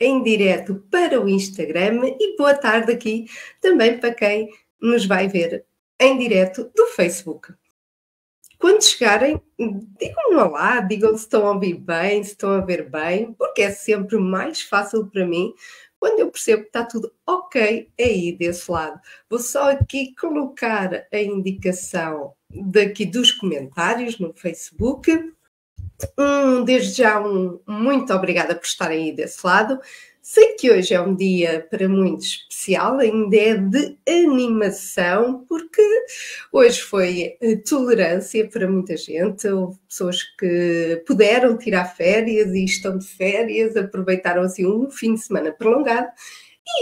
em direto para o Instagram e boa tarde aqui também para quem nos vai ver em direto do Facebook. Quando chegarem, digam-me olá, digam se estão a ouvir bem, se estão a ver bem, porque é sempre mais fácil para mim quando eu percebo que está tudo ok aí desse lado. Vou só aqui colocar a indicação daqui dos comentários no Facebook. Um, desde já, um muito obrigada por estarem aí desse lado. Sei que hoje é um dia para muitos especial, ainda é de animação, porque hoje foi tolerância para muita gente. Houve pessoas que puderam tirar férias e estão de férias, aproveitaram assim um fim de semana prolongado.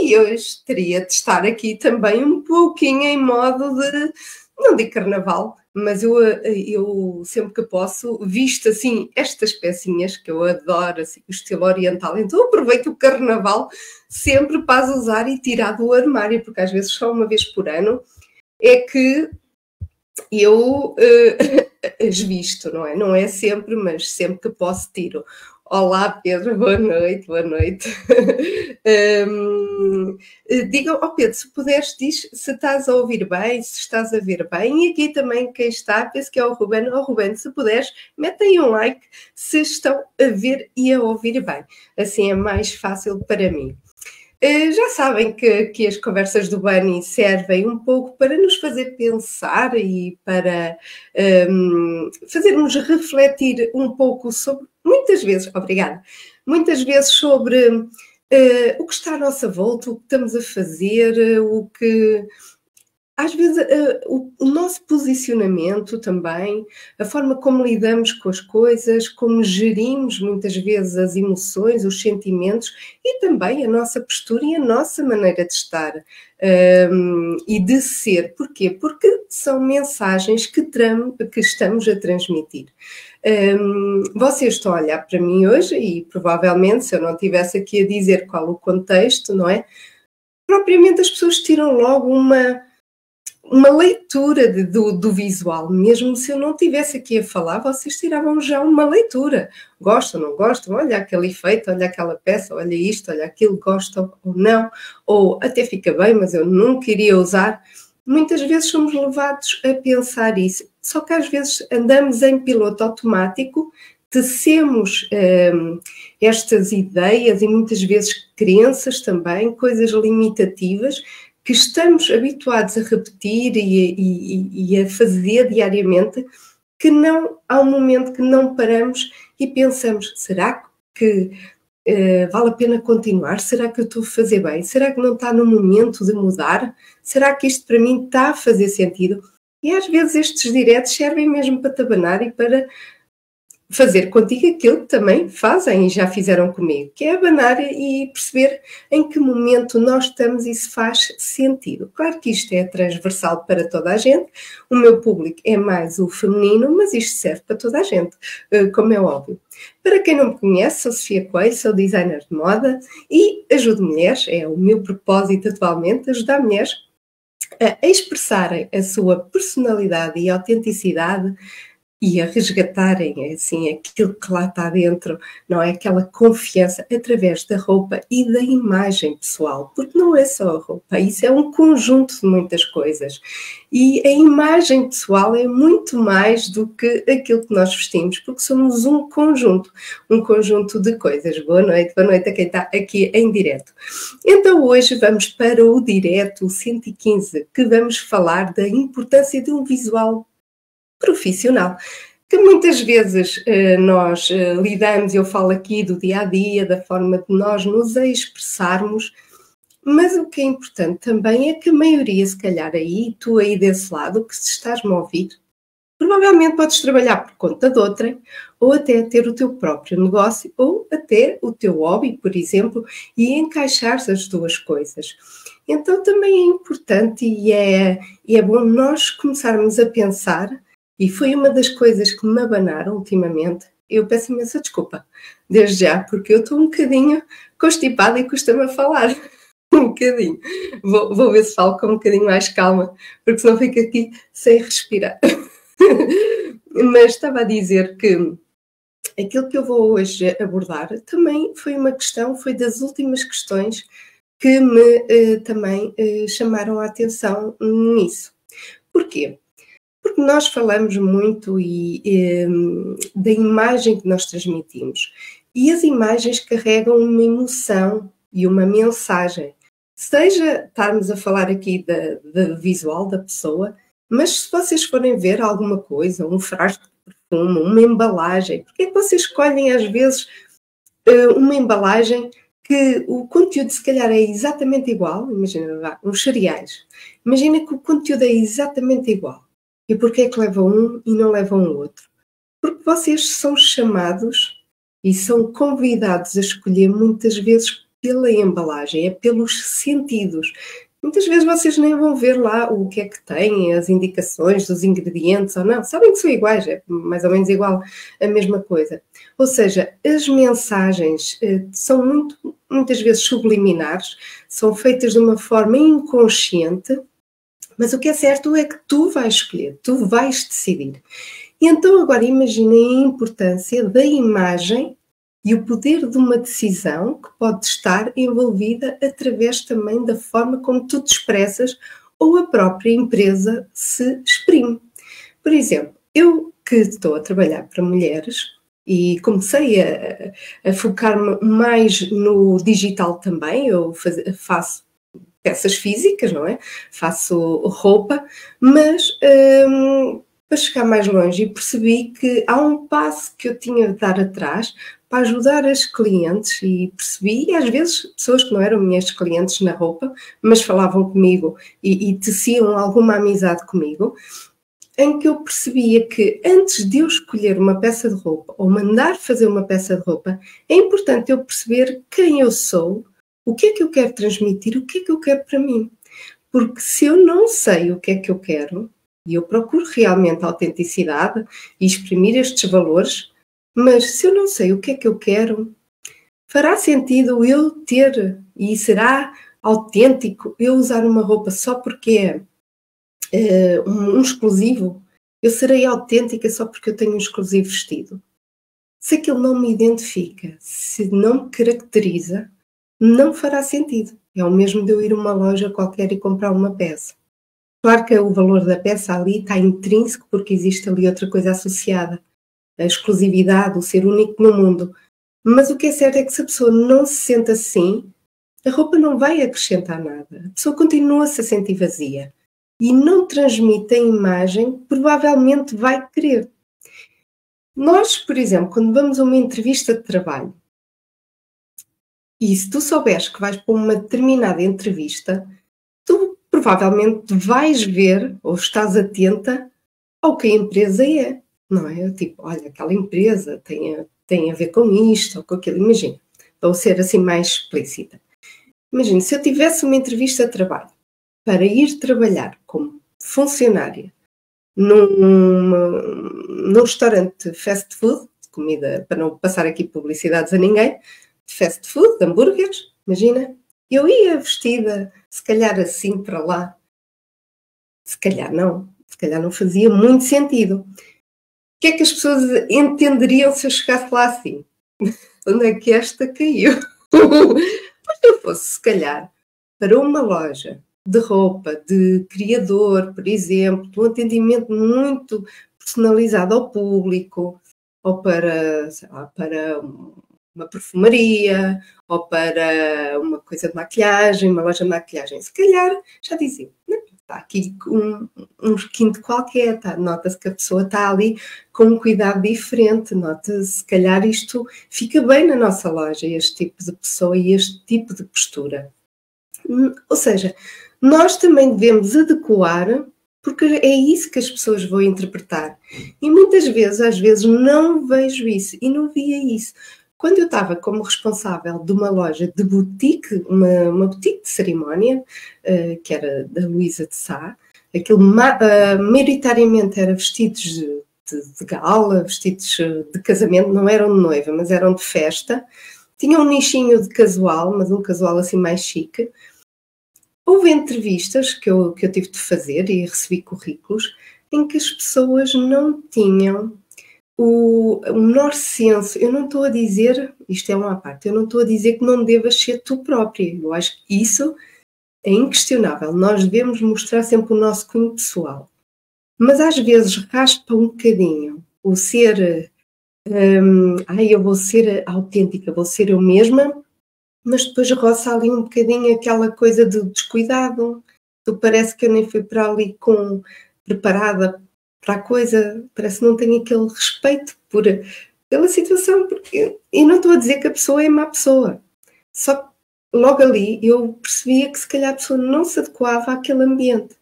E hoje teria de estar aqui também um pouquinho em modo de, não de carnaval, mas eu, eu sempre que posso visto assim estas pecinhas que eu adoro, assim, o estilo oriental, então aproveito o carnaval sempre para usar e tirar do armário, porque às vezes só uma vez por ano é que eu uh, as visto, não é? Não é sempre, mas sempre que posso tiro. Olá, Pedro, boa noite, boa noite. um, digam, oh Pedro, se puderes, diz se estás a ouvir bem, se estás a ver bem. E aqui também quem está, penso que é o Ruben. Oh, Ruben, se puderes, metem um like se estão a ver e a ouvir bem. Assim é mais fácil para mim. Uh, já sabem que, que as conversas do Bani servem um pouco para nos fazer pensar e para um, fazermos refletir um pouco sobre muitas vezes, obrigada, muitas vezes sobre uh, o que está à nossa volta, o que estamos a fazer, uh, o que. Às vezes, uh, o, nosso posicionamento também, a forma como lidamos com as coisas, como gerimos muitas vezes as emoções, os sentimentos e também a nossa postura e a nossa maneira de estar um, e de ser. Porquê? Porque são mensagens que, que estamos a transmitir. Um, vocês estão a olhar para mim hoje e provavelmente, se eu não tivesse aqui a dizer qual o contexto, não é? Propriamente as pessoas tiram logo uma, uma leitura de, do, do, visual, mesmo se eu não tivesse aqui a falar, vocês tiravam já uma leitura. Gostam, não gostam? Olha aquele efeito, olha aquela peça, olha isto, olha aquilo, gostam ou não, ou até fica bem, mas eu nunca iria usar. Muitas vezes somos levados a pensar isso só que às vezes andamos em piloto automático, tecemos um, estas ideias e muitas vezes crenças também, coisas limitativas que estamos habituados a repetir e, e, e a fazer diariamente, que não há um momento que não paramos e pensamos: será que Uh, vale a pena continuar? Será que eu estou a fazer bem? Será que não está no momento de mudar? Será que isto para mim está a fazer sentido? E às vezes estes diretos servem mesmo para tabanar e para fazer contigo aquilo que também fazem e já fizeram comigo, que é abanar e perceber em que momento nós estamos e se faz sentido. Claro que isto é transversal para toda a gente, o meu público é mais o feminino, mas isto serve para toda a gente, eh, como é óbvio. Para quem não me conhece, sou Sofia Coelho, sou designer de moda e ajudo mulheres, é o meu propósito atualmente, ajudar mulheres a expressarem a sua personalidade e autenticidade e a resgatarem assim aquilo que lá está dentro, não é aquela confiança através da roupa e da imagem pessoal, porque não é só a roupa, isso é um conjunto de muitas coisas. E a imagem pessoal é muito mais do que aquilo que nós vestimos, porque somos um conjunto, um conjunto de coisas. Boa noite, boa noite a quem está aqui em direto. Então hoje vamos para o direto 115, que vamos falar da importância de um visual profissional que muitas vezes eh, nós eh, lidamos, eu falo aqui do dia a dia, da forma de nós nos expressarmos, mas o que é importante também é que a maioria, se calhar aí, tu aí desse lado, que se estás-me a ouvir, provavelmente podes trabalhar por conta de outrem, ou até ter o teu próprio negócio, ou até o teu hobby, por exemplo, e encaixar as duas coisas. Então também é importante e é, e é bom nós começarmos a pensar e foi uma das coisas que me abanaram ultimamente. Eu peço imensa desculpa, desde já, porque eu estou um bocadinho constipada e custa-me a falar. um bocadinho. Vou, vou ver se falo com um bocadinho mais calma, porque senão fico aqui sem respirar. Mas estava a dizer que aquilo que eu vou hoje abordar também foi uma questão, foi das últimas questões que me eh, também eh, chamaram a atenção nisso. Porquê? Porque nós falamos muito e, eh, da imagem que nós transmitimos. E as imagens carregam uma emoção e uma mensagem. Seja estarmos a falar aqui da, visual da pessoa, mas se vocês forem ver alguma coisa, um frasco perfume, uma embalagem. Porque é que vocês escolhem, às vezes, eh, uma embalagem que o conteúdo, se calhar, é exatamente igual? Imagina, uns cereais. Imagina que o conteúdo é exatamente igual. E porquê é que levam um e não levam o outro? Porque vocês são chamados e são convidados a escolher muitas vezes pela embalagem, é pelos sentidos. Muitas vezes vocês nem vão ver lá o que é que tem, as indicações dos ingredientes ou não. Sabem que são iguais, é mais ou menos igual a mesma coisa. Ou seja, as mensagens eh, são muito, muitas vezes subliminares, são feitas de uma forma inconsciente, mas o que é certo é que tu vais escolher, tu vais decidir. E então agora imaginem a importância da imagem e o poder de uma decisão que pode estar envolvida através também da forma como tu te expressas ou a própria empresa se exprime. Por exemplo, eu que estou a trabalhar para mulheres e comecei a, a focar-me mais no digital também, eu faz, faço peças físicas, não é? Faço roupa, mas hum, para chegar mais longe e percebi que há um passo que eu tinha de dar atrás para ajudar as clientes e percebi, e às vezes pessoas que não eram minhas clientes na roupa, mas falavam comigo e, e teciam alguma amizade comigo, em que eu percebia que antes de eu escolher uma peça de roupa ou mandar fazer uma peça de roupa, é importante eu perceber quem eu sou, o que é que eu quero transmitir, o que é que eu quero para mim. Porque se eu não sei o que é que eu quero, e eu procuro realmente a autenticidade e exprimir estes valores, mas se eu não sei o que é que eu quero, fará sentido eu ter e será autêntico eu usar uma roupa só porque é uh, um, um exclusivo? Eu serei autêntica só porque eu tenho um exclusivo vestido? Se aquilo não me identifica, se não me caracteriza, não fará sentido. É o mesmo de eu ir a uma loja qualquer e comprar uma peça. Claro que o valor da peça ali está intrínseco porque existe ali outra coisa associada a exclusividade, o ser único no mundo. Mas o que é certo é que se a pessoa não se sente assim, a roupa não vai acrescentar nada. A pessoa continua-se a sentir vazia e não transmite a imagem provavelmente vai querer. Nós, por exemplo, quando vamos a uma entrevista de trabalho, e se tu souberes que vais para uma determinada entrevista, tu provavelmente vais ver ou estás atenta ao que a empresa é não é? Tipo, olha, aquela empresa tem a, tem a ver com isto ou com aquilo, imagina. Vou ser assim mais explícita. Imagina, se eu tivesse uma entrevista de trabalho para ir trabalhar como funcionária num, num restaurante fast food, comida, para não passar aqui publicidades a ninguém, fast food, de hambúrgueres, imagina, eu ia vestida, se calhar assim para lá. Se calhar não, se calhar não fazia muito sentido que é que as pessoas entenderiam se eu chegasse lá assim? Onde é que esta caiu? Mas eu fosse, se calhar, para uma loja de roupa, de criador, por exemplo, um atendimento muito personalizado ao público, ou para, lá, para uma perfumaria, ou para uma coisa de maquilhagem, uma loja de maquilhagem, se calhar já dizia, está aqui um, um requinte qualquer, tá? nota-se que a pessoa está ali com um cuidado diferente, nota-se, se calhar isto fica bem na nossa loja, este tipo de pessoa e este tipo de postura. Hum, ou seja, nós também devemos adequar, porque é isso que as pessoas vão interpretar. E muitas vezes, às vezes, não vejo isso e não via isso. Quando eu estava como responsável de uma loja de boutique, uma, uma boutique de cerimónia, uh, que era da Luísa de Sá, aquilo uh, maioritariamente era vestidos de, de, de, gala, vestidos eh, de casamento, não eram de noiva, mas eram de festa. Tinha um nichinho de casual, mas um casual assim mais chique. Houve entrevistas que eu, que eu tive de fazer e recebi currículos em que as pessoas não tinham o, o menor senso. Eu não estou a dizer, isto é uma parte, eu não estou a dizer que não devas ser tu própria. Eu acho que isso é inquestionável. Nós devemos mostrar sempre o nosso cunho pessoal. Mas às vezes raspa um bocadinho o ser. Um, ai, eu vou ser autêntica, vou ser eu mesma, mas depois roça ali um bocadinho aquela coisa de descuidado. Tu parece que eu nem fui para ali com preparada para a coisa, parece que não tenho aquele respeito por, pela situação, porque e não estou a dizer que a pessoa é má pessoa. Só logo ali eu percebia que se calhar a pessoa não se adequava àquele ambiente.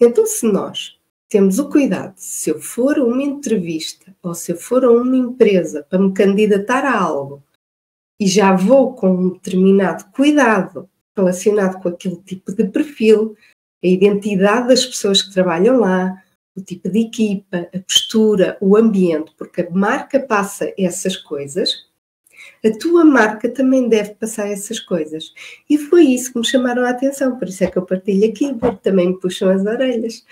Então, se nós temos o cuidado, se eu for a uma entrevista ou se eu for a uma empresa para me candidatar a algo e já vou com um determinado cuidado relacionado com aquele tipo de perfil, a identidade das pessoas que trabalham lá, o tipo de equipa, a postura, o ambiente, porque a marca passa essas coisas, a tua marca também deve passar essas coisas. E foi isso que me chamaram a atenção, por isso é que eu partilho aqui, porque também me puxam as orelhas.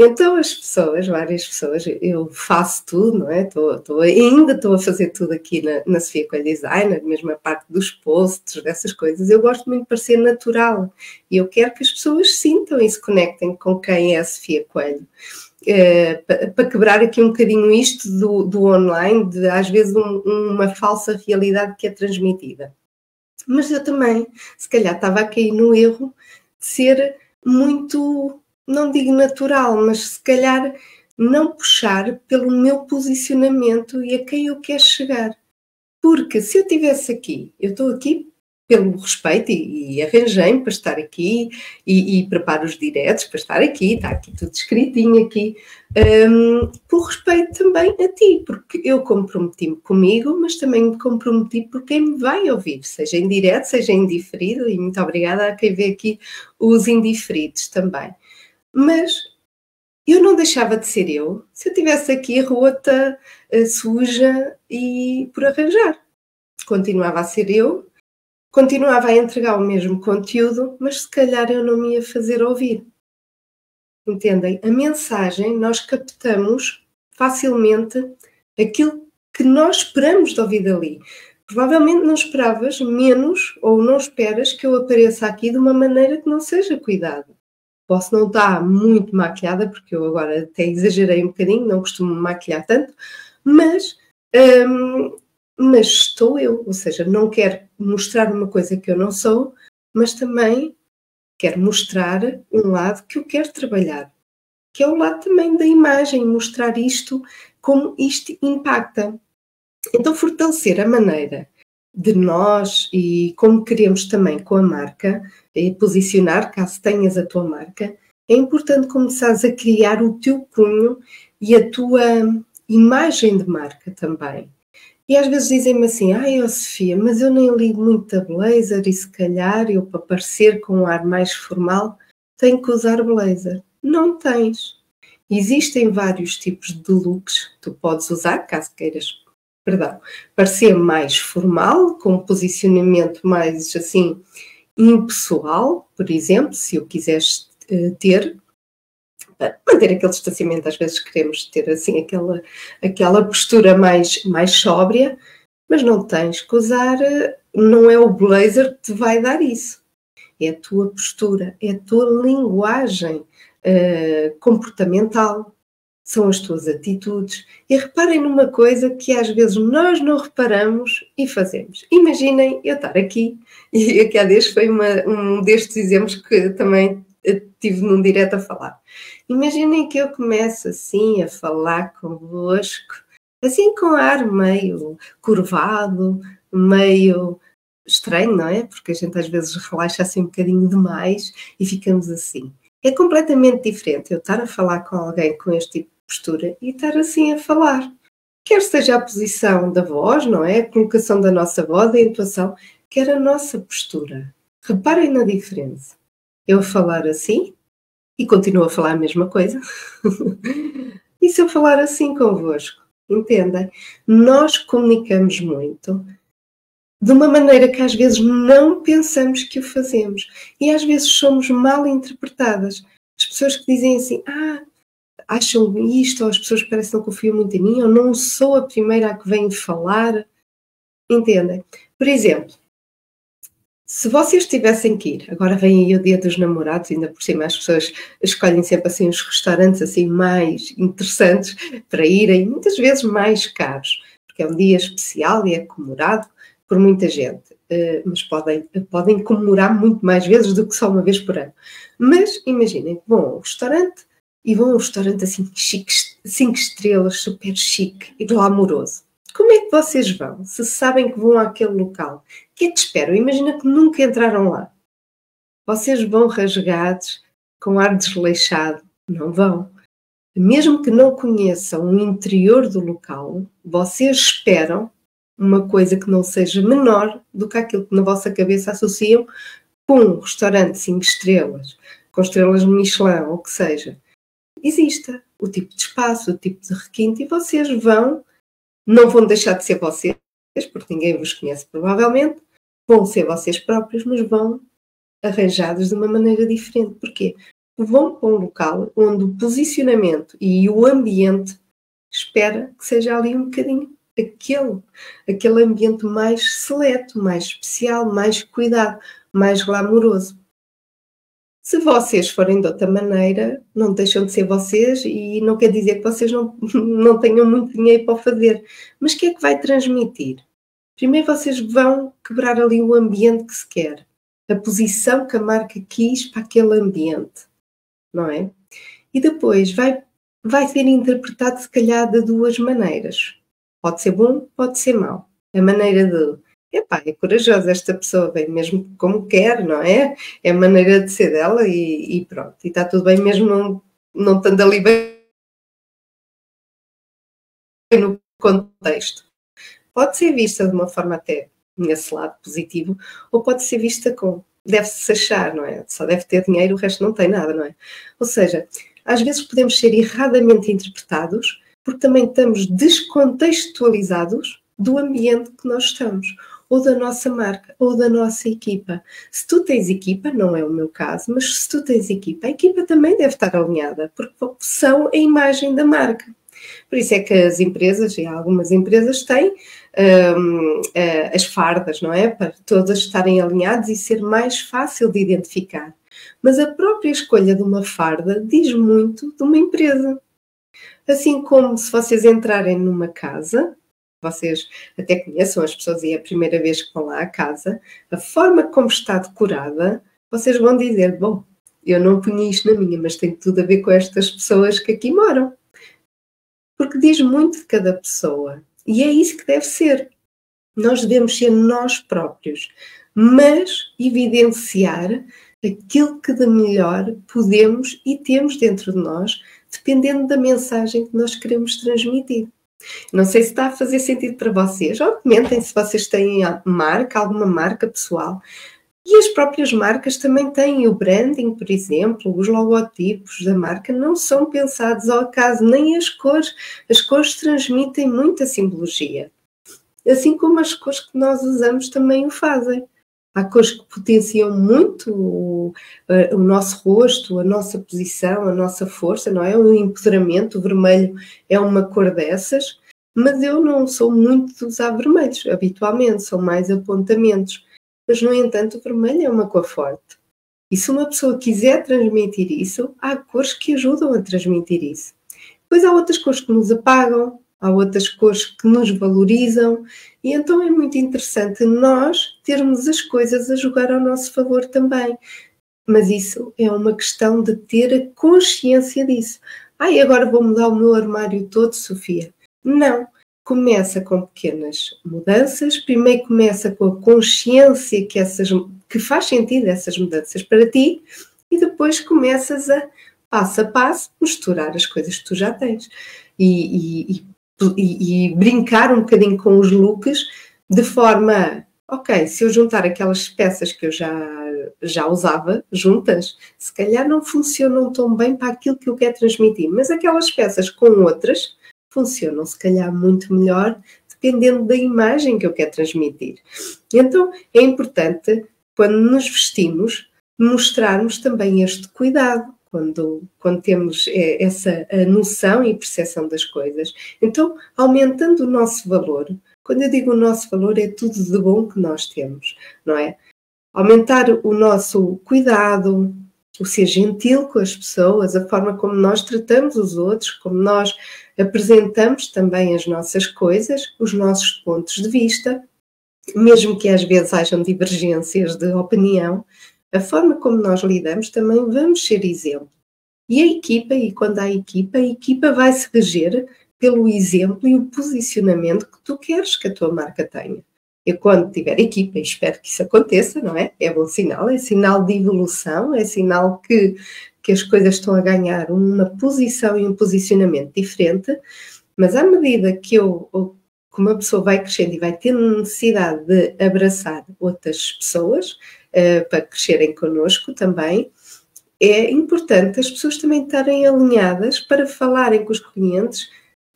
Então as pessoas, várias pessoas, eu faço tudo, não é? Estou, estou ainda estou a fazer tudo aqui na, na Sofia Coelho Designer, mesmo a parte dos posts, dessas coisas. Eu gosto muito de parecer natural e eu quero que as pessoas sintam e se conectem com quem é a Sofia Coelho. Uh, para quebrar aqui um bocadinho isto do, do online, de às vezes um, uma falsa realidade que é transmitida. Mas eu também, se calhar, estava a cair no erro de ser muito não digo natural, mas se calhar não puxar pelo meu posicionamento e a quem eu quero chegar. Porque se eu estivesse aqui, eu estou aqui pelo respeito e, e arranjei-me para estar aqui e, e, preparo os diretos para estar aqui, está aqui tudo escritinho aqui, um, por respeito também a ti, porque eu comprometi-me comigo, mas também me comprometi por quem me vai ouvir, seja em direto, seja em diferido, e muito obrigada a quem vê aqui os indiferidos também. Mas eu não deixava de ser eu se eu tivesse aqui rota, eh, suja e por arranjar. Continuava a ser eu, continuava a entregar o mesmo conteúdo, mas se calhar eu não me ia fazer ouvir. Entendem? A mensagem nós captamos facilmente aquilo que nós esperamos de ouvir dali. Provavelmente não esperavas menos ou não esperas que eu apareça aqui de uma maneira que não seja cuidada. Posso não estar muito maquilhada, porque eu agora até exagerei um bocadinho, não costumo maquilhar tanto, mas, hum, mas estou eu, ou seja, não quero mostrar uma coisa que eu não sou, mas também quero mostrar um lado que eu quero trabalhar, que é o lado também da imagem, mostrar isto, como isto impacta. Então, fortalecer a maneira de nós e como queremos também com a marca e posicionar, caso tenhas a tua marca, é importante começares a criar o teu cunho e a tua imagem de marca também. E às vezes dizem-me assim, ai, oh, Sofia, mas eu nem ligo muito a blazer e se calhar eu para parecer com um ar mais formal tenho que usar blazer. Não tens. Existem vários tipos de looks que tu podes usar, caso queiras perdão, parecer mais formal, com um posicionamento mais assim impessoal, por exemplo, se eu quiseres uh, ter, para manter aquele distanciamento, às vezes queremos ter assim aquela, aquela postura mais, mais sóbria, mas não tens que usar, eh, não é o blazer que te vai dar isso. É a tua postura, é a tua linguagem uh, comportamental, são as tuas atitudes. E reparem numa coisa que às vezes nós não reparamos e fazemos. Imaginem eu estar aqui, e aqui há dias foi uma, um destes exemplos que também tive num direto a falar. Imaginem que eu começo assim a falar convosco, assim com ar meio curvado, meio estranho, não é? Porque a gente às vezes relaxa assim um bocadinho demais e ficamos assim. É completamente diferente eu estar a falar com alguém com este tipo postura e estar assim a falar. Quer seja a posição da voz, não é? A colocação da nossa voz, a intuação, quer a nossa postura. Reparem na diferença. Eu falar assim e continuo a falar a mesma coisa. e se eu falar assim convosco? Entendem? Nós comunicamos muito de uma maneira que às vezes não pensamos que o fazemos e às vezes somos mal interpretadas. As pessoas que dizem assim: Ah, acham isto, ou as pessoas parecem que não confiam muito em mim, ou não sou a primeira a que vem falar. Entendem? Por exemplo, se vocês tivessem que ir, agora vem aí o dia dos namorados, ainda por cima as pessoas escolhem sempre assim os restaurantes assim mais interessantes para irem, muitas vezes mais caros, porque é um dia especial e é comemorado por muita gente, uh, mas podem, podem comemorar muito mais vezes do que só uma vez por ano. Mas imaginem vão ao restaurante e vão a um restaurante assim chique, cinco estrelas, super chique e glamouroso. Como é que vocês vão se sabem que vão àquele local? Que é que esperam? Imagina que nunca entraram lá. Vocês vão rasgados, com ar desleixado? Não vão. Mesmo que não conheçam o interior do local, vocês esperam uma coisa que não seja menor do que aquilo que na vossa cabeça associam com um restaurante cinco estrelas, com estrelas Michelin ou o que seja. Exista o tipo de espaço, o tipo de requinte, e vocês vão não vão deixar de ser vocês, porque ninguém vos conhece provavelmente, vão ser vocês próprios, mas vão arranjados de uma maneira diferente. Porquê? Vão para um local onde o posicionamento e o ambiente espera que seja ali um bocadinho aquele, aquele ambiente mais seleto, mais especial, mais cuidado, mais glamouroso. Se vocês forem de outra maneira, não deixam de ser vocês e não quer dizer que vocês não, não tenham muito dinheiro para fazer. Mas o que é que vai transmitir? Primeiro vocês vão quebrar ali o ambiente que se quer, a posição que a marca quis para aquele ambiente, não é? E depois vai, vai ser interpretado se calhar de duas maneiras. Pode ser bom, pode ser mau. A maneira de epá, é corajosa esta pessoa, vem mesmo como quer, não é? É a maneira de ser dela e, e pronto. E está tudo bem mesmo não, não estando ali bem no contexto. Pode ser vista de uma forma até nesse lado positivo, ou pode ser vista com deve-se achar, não é? Só deve ter dinheiro, o resto não tem nada, não é? Ou seja, às vezes podemos ser erradamente interpretados porque também estamos descontextualizados do ambiente que nós estamos ou da nossa marca, ou da nossa equipa. Se tu tens equipa, não é o meu caso, mas se tu tens equipa, a equipa também deve estar alinhada, porque são a imagem da marca. Por isso é que as empresas, e algumas empresas têm um, eh, as fardas, não é? Para todas estarem alinhadas e ser mais fácil de identificar. Mas a própria escolha de uma farda diz muito de uma empresa. Assim como se vocês entrarem numa casa, vocês até conheçam as pessoas e é a primeira vez que vão lá à casa, a forma como está decorada, vocês vão dizer: Bom, eu não punha isto na minha, mas tem tudo a ver com estas pessoas que aqui moram. Porque diz muito de cada pessoa. E é isso que deve ser. Nós devemos ser nós próprios, mas evidenciar aquilo que de melhor podemos e temos dentro de nós, dependendo da mensagem que nós queremos transmitir. Não sei se está a fazer sentido para vocês. Ou comentem se vocês têm marca, alguma marca pessoal. E as próprias marcas também têm o branding, por exemplo, os logotipos da marca não são pensados ao acaso, nem as cores. As cores transmitem muita simbologia. Assim como as cores que nós usamos também o fazem. Há cores que potenciam muito o, o, nosso rosto, a nossa posição, a nossa força, não é? O empoderamento, o vermelho é uma cor dessas, mas eu não sou muito de usar vermelhos, habitualmente, são mais apontamentos. Mas, no entanto, o vermelho é uma cor forte. E se uma pessoa quiser transmitir isso, há cores que ajudam a transmitir isso. Depois há outras cores que nos apagam, há outras cores que nos valorizam, e então é muito interessante nós termos as coisas a jogar ao nosso favor também. Mas isso é uma questão de ter a consciência disso. Ai, agora vou mudar o meu armário todo, Sofia. Não. Começa com pequenas mudanças. Primeiro começa com a consciência que, essas, que faz sentido essas mudanças para ti, e depois começas a, passo a passo, misturar as coisas que tu já tens. E, e, e, e brincar um bocadinho com os looks de forma, ok, se eu juntar aquelas peças que eu já já usava juntas, se calhar não funcionam tão bem para aquilo que eu quero transmitir, mas aquelas peças com outras funcionam se calhar muito melhor, dependendo da imagem que eu quero transmitir. Então é importante, quando nos vestimos, mostrarmos também este cuidado quando, quando temos é, essa noção e percepção das coisas. Então, aumentando o nosso valor, quando eu digo o nosso valor, é tudo de bom que nós temos, não é? Aumentar o nosso cuidado, o ser gentil com as pessoas, a forma como nós tratamos os outros, como nós apresentamos também as nossas coisas, os nossos pontos de vista, mesmo que às vezes hajam divergências de opinião, a forma como nós lidamos também vamos ser exemplo. E a equipa, e quando há equipa, a equipa vai se reger pelo exemplo e o posicionamento que tu queres que a tua marca tenha. Eu, quando tiver equipa, espero que isso aconteça, não é? É bom sinal, é sinal de evolução, é sinal que, que as coisas estão a ganhar uma posição e um posicionamento diferente, mas à medida que eu, que uma pessoa vai crescendo e vai tendo necessidade de abraçar outras pessoas uh, para crescerem connosco também, é importante as pessoas também estarem alinhadas para falarem com os clientes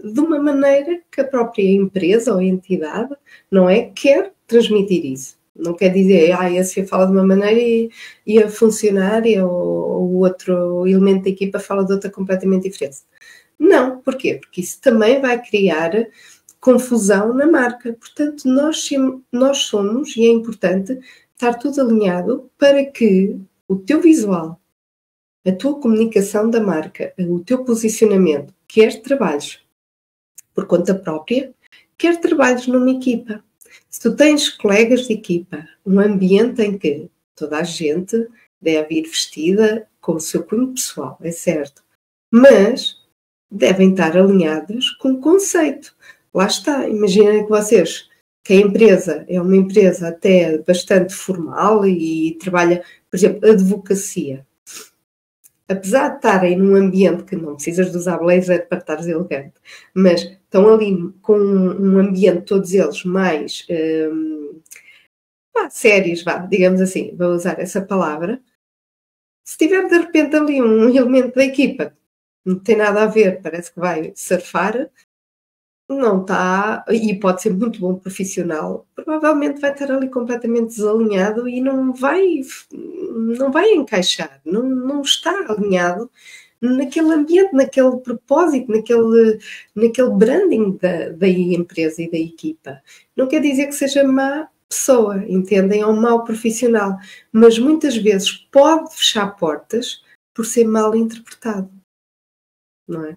de uma maneira que a própria empresa ou entidade, não é, quer transmitir isso. Não quer dizer, ah, esse fala de uma maneira e, e a funcionária ou o outro elemento da equipa fala de outra completamente diferente. Não, porquê? Porque isso também vai criar confusão na marca. Portanto, nós, nós somos, e é importante, estar tudo alinhado para que o teu visual, a tua comunicação da marca, o teu posicionamento, quer trabalhos por conta própria, quer trabalhos numa equipa. Se tu tens colegas de equipa, um ambiente em que toda a gente deve ir vestida com o seu cunho pessoal, é certo, mas devem estar alinhados com o conceito lá está, imaginem que vocês, que a empresa é uma empresa até bastante formal e trabalha, por exemplo, advocacia. Apesar de estarem num ambiente que não precisas de usar blazer para estares elegante, mas estão ali com um ambiente, todos eles, mais hum, sérios, vá, digamos assim, vou usar essa palavra. Se tiver de repente ali um elemento da equipa não tem nada a ver, parece que vai surfar, não está, e pode ser muito bom profissional, provavelmente vai estar ali completamente desalinhado e não vai, não vai encaixar, não, não está alinhado naquele ambiente, naquele propósito, naquele, naquele branding da, da empresa e da equipa. Não quer dizer que seja má pessoa, entendem? Ou mau profissional, mas muitas vezes pode fechar portas por ser mal interpretado, não é?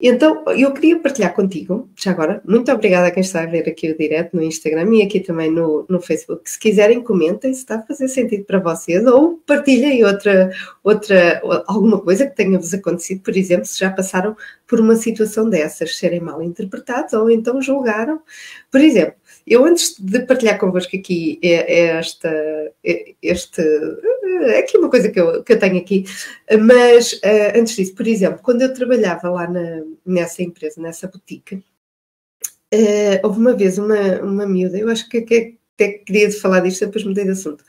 Então, eu queria partilhar contigo, já agora, muito obrigada a quem está a ver aqui o direto no Instagram e aqui também no, no Facebook. Se quiserem, comentem se está a fazer sentido para vocês ou partilhem outra, outra, alguma coisa que tenha-vos acontecido, por exemplo, se já passaram por uma situação dessas, serem mal interpretados ou então julgaram. Por exemplo, eu antes de partilhar convosco aqui esta, este é aqui uma coisa que eu, que eu tenho aqui, mas uh, antes disso, por exemplo, quando eu trabalhava lá na, nessa empresa, nessa boutique, uh, houve uma vez uma, uma miúda, eu acho que, até queria falar disto, depois mudei de assunto.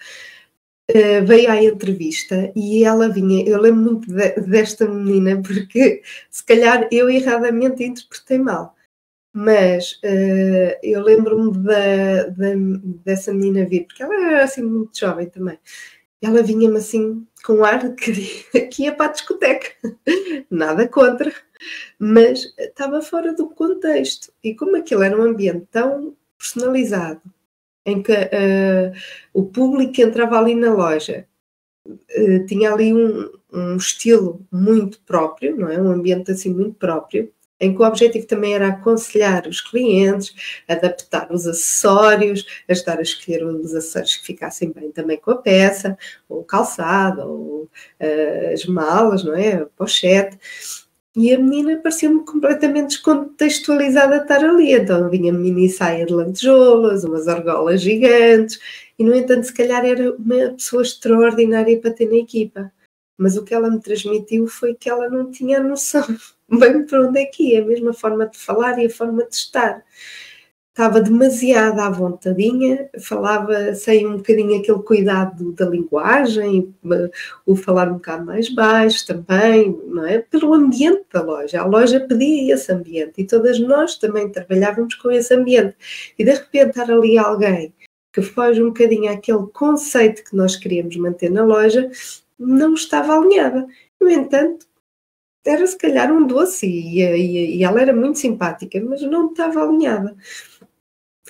Uh, veio à entrevista e ela vinha, eu lembro muito de, desta menina, porque se calhar eu erradamente interpretei mal, mas uh, eu lembro-me dessa menina vir, porque ela era assim muito jovem também, ela vinha-me assim com um ar que, que ia para a discoteca. Nada contra, mas estava fora do contexto. E como aquilo era um ambiente tão personalizado, em que uh, o público que entrava ali na loja uh, tinha ali um, um estilo muito próprio, não é? Um ambiente assim muito próprio em que o objetivo também era aconselhar os clientes, adaptar os acessórios, ajudar a escolher os acessórios que ficassem bem também com a peça, ou calçado, ou uh, as malas, não é? A pochete. E a menina parecia-me completamente descontextualizada a estar ali. Então vinha mini saia de lantejoulas, umas argolas gigantes, e no entanto, se calhar era uma pessoa extraordinária para ter na equipa. Mas o que ela me transmitiu foi que ela não tinha noção bem para onde é que ia, a mesma forma de falar e a forma de estar. Estava demasiado à vontadinha, falava sem um bocadinho aquele cuidado da linguagem, o falar um bocado mais baixo também, não é? Pelo ambiente da loja. A loja pedia esse ambiente e todas nós também trabalhávamos com esse ambiente. E de repente estar ali alguém que foge um bocadinho àquele conceito que nós queríamos manter na loja, não estava alinhada. No entanto, era se calhar um doce e, e, e ela era muito simpática, mas não estava alinhada.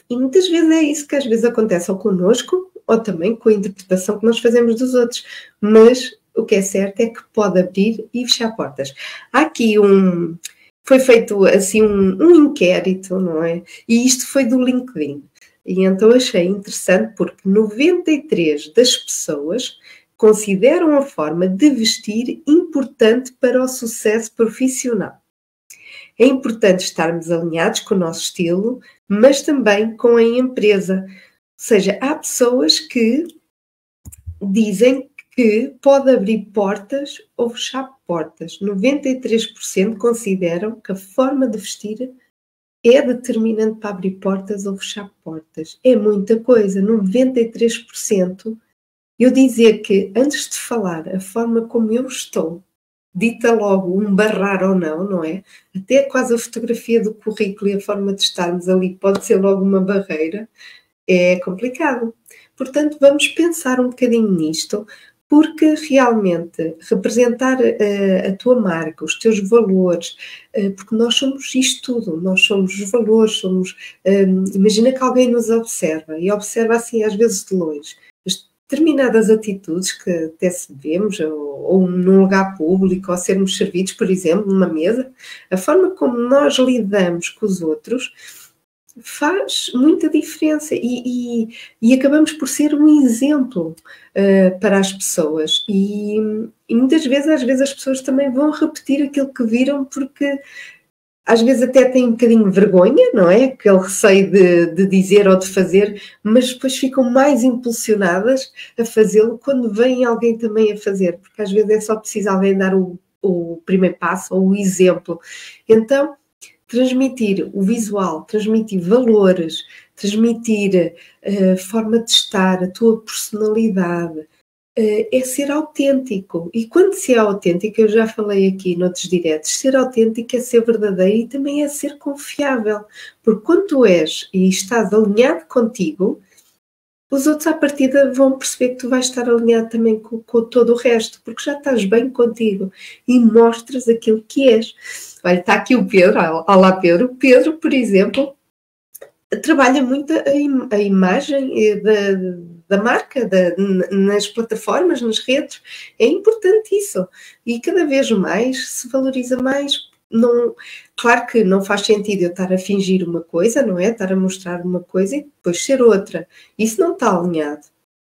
E muitas vezes é isso que às vezes acontece ou connosco ou também com a interpretação que nós fazemos dos outros. Mas o que é certo é que pode abrir e fechar portas. Há aqui um. Foi feito assim um, um inquérito, não é? E isto foi do LinkedIn. E então achei interessante porque 93 das pessoas consideram a forma de vestir importante para o sucesso profissional. É importante estarmos alinhados com o nosso estilo, mas também com a empresa. Ou seja, há pessoas que dizem que pode abrir portas ou fechar portas. 93% consideram que a forma de vestir é determinante para abrir portas ou fechar portas. É muita coisa. 93% eu dizer que, antes de falar, a forma como eu estou, dita logo um barrar ou não, não é? Até quase a fotografia do currículo e a forma de estarmos ali pode ser logo uma barreira, é complicado. Portanto, vamos pensar um bocadinho nisto, porque realmente representar uh, a tua marca, os teus valores, uh, porque nós somos isto tudo, nós somos os valores, somos. Um, imagina que alguém nos observa e observa assim às vezes de longe determinadas atitudes que até se vemos, ou, ou num lugar público, ou sermos servidos, por exemplo, numa mesa, a forma como nós lidamos com os outros faz muita diferença e, e, e acabamos por ser um exemplo uh, para as pessoas. E, e, muitas vezes, às vezes as pessoas também vão repetir aquilo que viram porque às vezes até têm um bocadinho vergonha, não é? Aquele receio de, de dizer ou de fazer, mas depois ficam mais impulsionadas a fazê-lo quando vem alguém também a fazer, porque às vezes é só preciso alguém dar o, o primeiro passo ou o exemplo. Então, transmitir o visual, transmitir valores, transmitir a uh, forma de estar, a tua personalidade, eh, é ser autêntico. E quando se é autêntico, eu já falei aqui noutros diretos, ser autêntico é ser verdadeiro e também é ser confiável. Porque quando tu és e estás alinhado contigo, os outros à partida vão perceber que tu vais estar alinhado também com, com todo o resto, porque já estás bem contigo e mostras aquilo que és. Olha, está aqui o Pedro, olá Pedro. Pedro, por exemplo, trabalha muito a, im a imagem eh, da da marca, da, nas plataformas, nas redes, é importante isso. E cada vez mais se valoriza mais. Não, claro que não faz sentido eu estar a fingir uma coisa, não é? Estar a mostrar uma coisa e depois ser outra. Isso não está alinhado.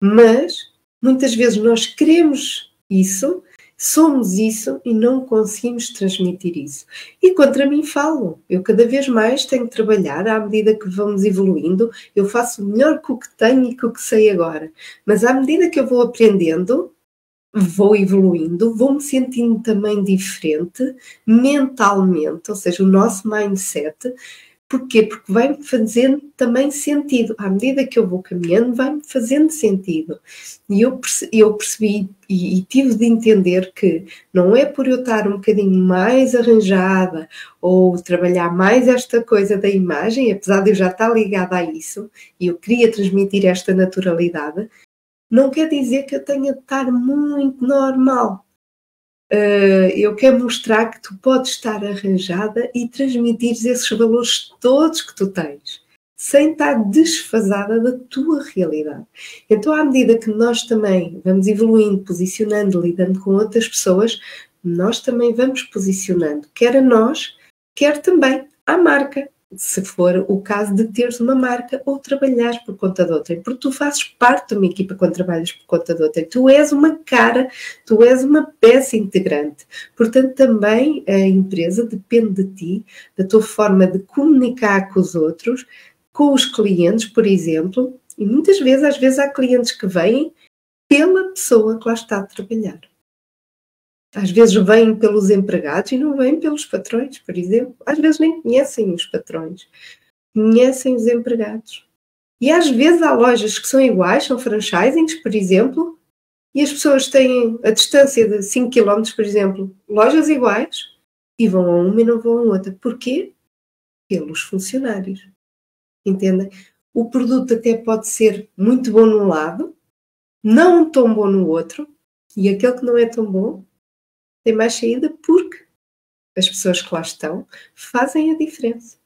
Mas muitas vezes nós queremos isso Somos isso e não conseguimos transmitir isso. E contra mim falo. Eu cada vez mais tenho que trabalhar à medida que vamos evoluindo. Eu faço melhor com o que tenho e com o que sei agora. Mas à medida que eu vou aprendendo, vou evoluindo, vou me sentindo também diferente mentalmente, ou seja, o nosso mindset Porquê? Porque vai-me fazendo também sentido. À medida que eu vou caminhando, vai-me fazendo sentido. E eu percebi, eu percebi e, e, tive de entender que não é por eu estar um bocadinho mais arranjada ou trabalhar mais esta coisa da imagem, apesar de eu já estar ligada a isso, e eu queria transmitir esta naturalidade, não quer dizer que eu tenha de estar muito normal. Uh, eu quero mostrar que tu podes estar arranjada e transmitir esses valores todos que tu tens, sem estar desfasada da tua realidade. Então, à medida que nós também vamos evoluindo, posicionando, lidando com outras pessoas, nós também vamos posicionando, quer a nós, quer também à marca se for o caso de teres uma marca ou trabalhares por conta de outra, porque tu fazes parte de uma equipa quando trabalhas por conta de outra, tu és uma cara, tu és uma peça integrante. Portanto, também a empresa depende de ti, da tua forma de comunicar com os outros, com os clientes, por exemplo, e muitas vezes, às vezes, há clientes que vêm pela pessoa que lá está a trabalhar. Às vezes vêm pelos empregados e não vêm pelos patrões, por exemplo. Às vezes nem conhecem os patrões, conhecem os empregados. E às vezes há lojas que são iguais, são franchisings, por exemplo, e as pessoas têm a distância de 5 km, por exemplo, lojas iguais, e vão a uma e não vão a outra. Porquê? Pelos funcionários. Entendem? O produto até pode ser muito bom num lado, não tão bom no outro, e aquele que não é tão bom tem mais saída porque as pessoas que lá estão fazem a diferença.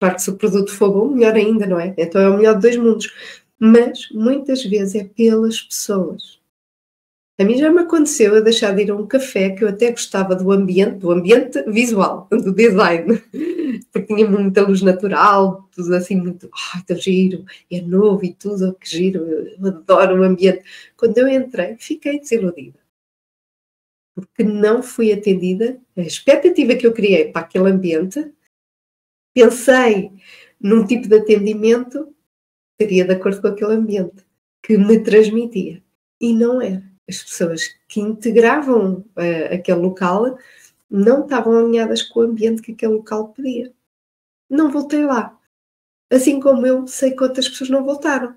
Claro que se o produto for bom, melhor ainda, não é? Então é o melhor de dois mundos. Mas muitas vezes é pelas pessoas. A mim já me aconteceu eu deixar de ir a um café que eu até gostava do ambiente, do ambiente visual, do design, porque tinha muita luz natural, tudo assim muito, ai, tão giro, é novo e tudo, oh, que giro, eu adoro o ambiente. Quando eu entrei, fiquei desiludida. Porque não fui atendida, a expectativa que eu criei para aquele ambiente, pensei num tipo de atendimento que estaria de acordo com aquele ambiente, que me transmitia, e não era as pessoas que integravam uh, aquele local não estavam alinhadas com o ambiente que aquele local pedia. Não voltei lá. Assim como eu sei que outras pessoas não voltaram.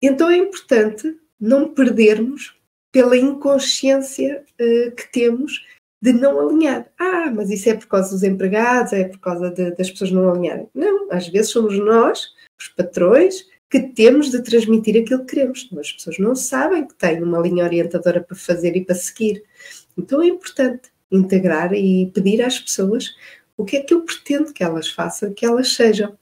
Então é importante não perdermos pela inconsciência uh, que temos de não alinhar. Ah, mas isso é por causa dos empregados, é por causa de, das pessoas não alinharem. Não, às vezes somos nós, os patrões, que temos de transmitir aquilo que queremos. As pessoas não sabem que têm uma linha orientadora para fazer e para seguir. Então é importante integrar e pedir às pessoas o que é que eu pretendo que elas façam, que elas sejam.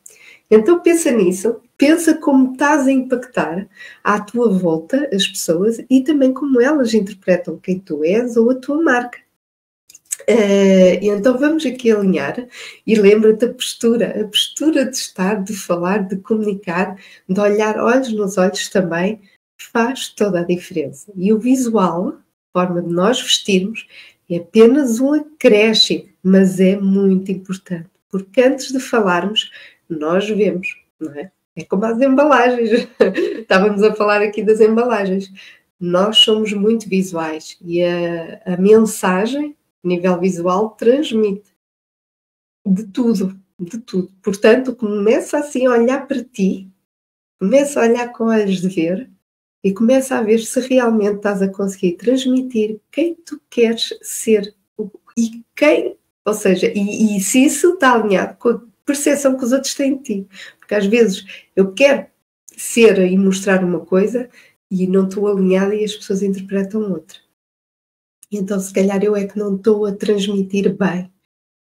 Então pensa nisso, pensa como estás a impactar à tua volta as pessoas e também como elas interpretam quem tu és ou a tua marca. Uh, então vamos aqui alinhar e lembra-te a postura, a postura de estar, de falar, de comunicar, de olhar olhos nos olhos também faz toda a diferença. E o visual, a forma de nós vestirmos, é apenas um acréscimo, mas é muito importante, porque antes de falarmos, nós vemos, não é? É como as embalagens. Estávamos a falar aqui das embalagens. Nós somos muito visuais e a, a mensagem nível visual, transmite de tudo, de tudo. Portanto, começa assim a olhar para ti, começa a olhar com olhos de ver e começa a ver se realmente estás a conseguir transmitir quem tu queres ser e quem, ou seja, e, e se isso está alinhado com a percepção que os outros têm de ti. Porque às vezes eu quero ser e mostrar uma coisa e não estou alinhada e as pessoas interpretam outra. Então, se calhar eu é que não estou a transmitir bem,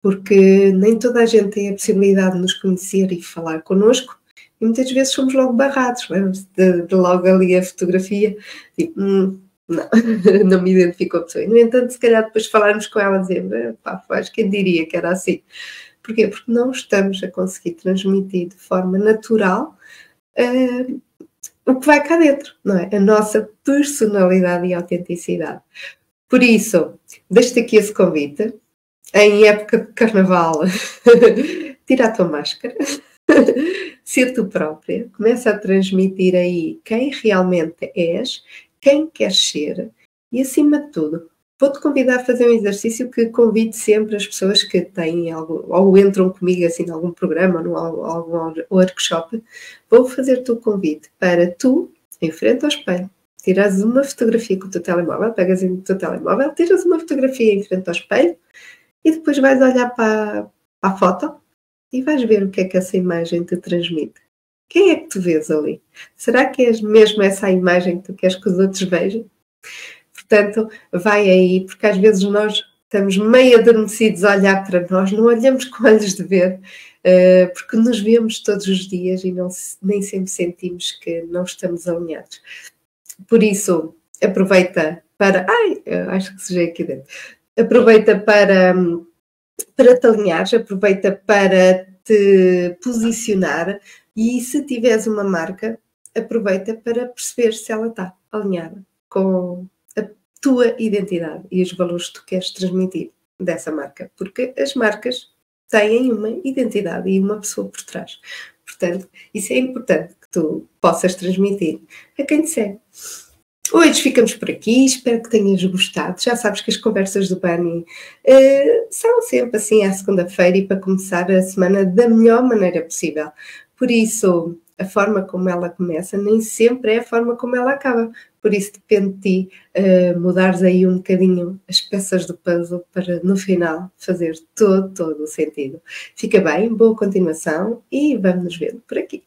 porque nem toda a gente tem a possibilidade de nos conhecer e falar connosco, e muitas vezes somos logo barrados, de, de logo ali a fotografia, tipo, hum, não, não me identifico a pessoa. E, no entanto, se calhar depois falarmos com ela, dizer, pá, faz quem diria que era assim. Porquê? Porque não estamos a conseguir transmitir de forma natural uh, o que vai cá dentro, não é? A nossa personalidade e autenticidade. Por isso, deixo-te aqui esse convite. Em época de carnaval, tira a tua máscara, ser tu própria, começa a transmitir aí quem realmente és, quem queres ser e, acima de tudo, vou-te convidar a fazer um exercício que convido sempre as pessoas que têm algo, ou entram comigo assim em algum programa ou algum workshop. Vou fazer-te o convite para tu, em frente ao espelho, tiras uma fotografia com o teu telemóvel, pegas o teu telemóvel, tiras uma fotografia em frente ao espelho e depois vais olhar para, para a foto e vais ver o que é que essa imagem te transmite. Quem é que tu vês ali? Será que és mesmo essa a imagem que tu queres que os outros vejam? Portanto, vai aí, porque às vezes nós estamos meio adormecidos a olhar para nós, não olhamos com olhos de ver, uh, porque nos vemos todos os dias e não, nem sempre sentimos que não estamos alinhados. Por isso, aproveita para. Ai, acho que sujei aqui dentro. Aproveita para, para te alinhares, aproveita para te posicionar e se tiveres uma marca, aproveita para perceber se ela está alinhada com tua identidade e os valores que tu queres transmitir dessa marca, porque as marcas têm uma identidade e uma pessoa por trás. Portanto, isso é importante que tu possas transmitir a quem te segue. Hoje ficamos por aqui, espero que tenhas gostado. Já sabes que as conversas do Bani uh, são sempre assim à segunda-feira e para começar a semana da melhor maneira possível. Por isso, a forma como ela começa nem sempre é a forma como ela acaba. Por isso depende de ti uh, mudares aí um bocadinho as peças do puzzle para no final fazer todo, todo o sentido. Fica bem, boa continuação e vamos nos ver por aqui.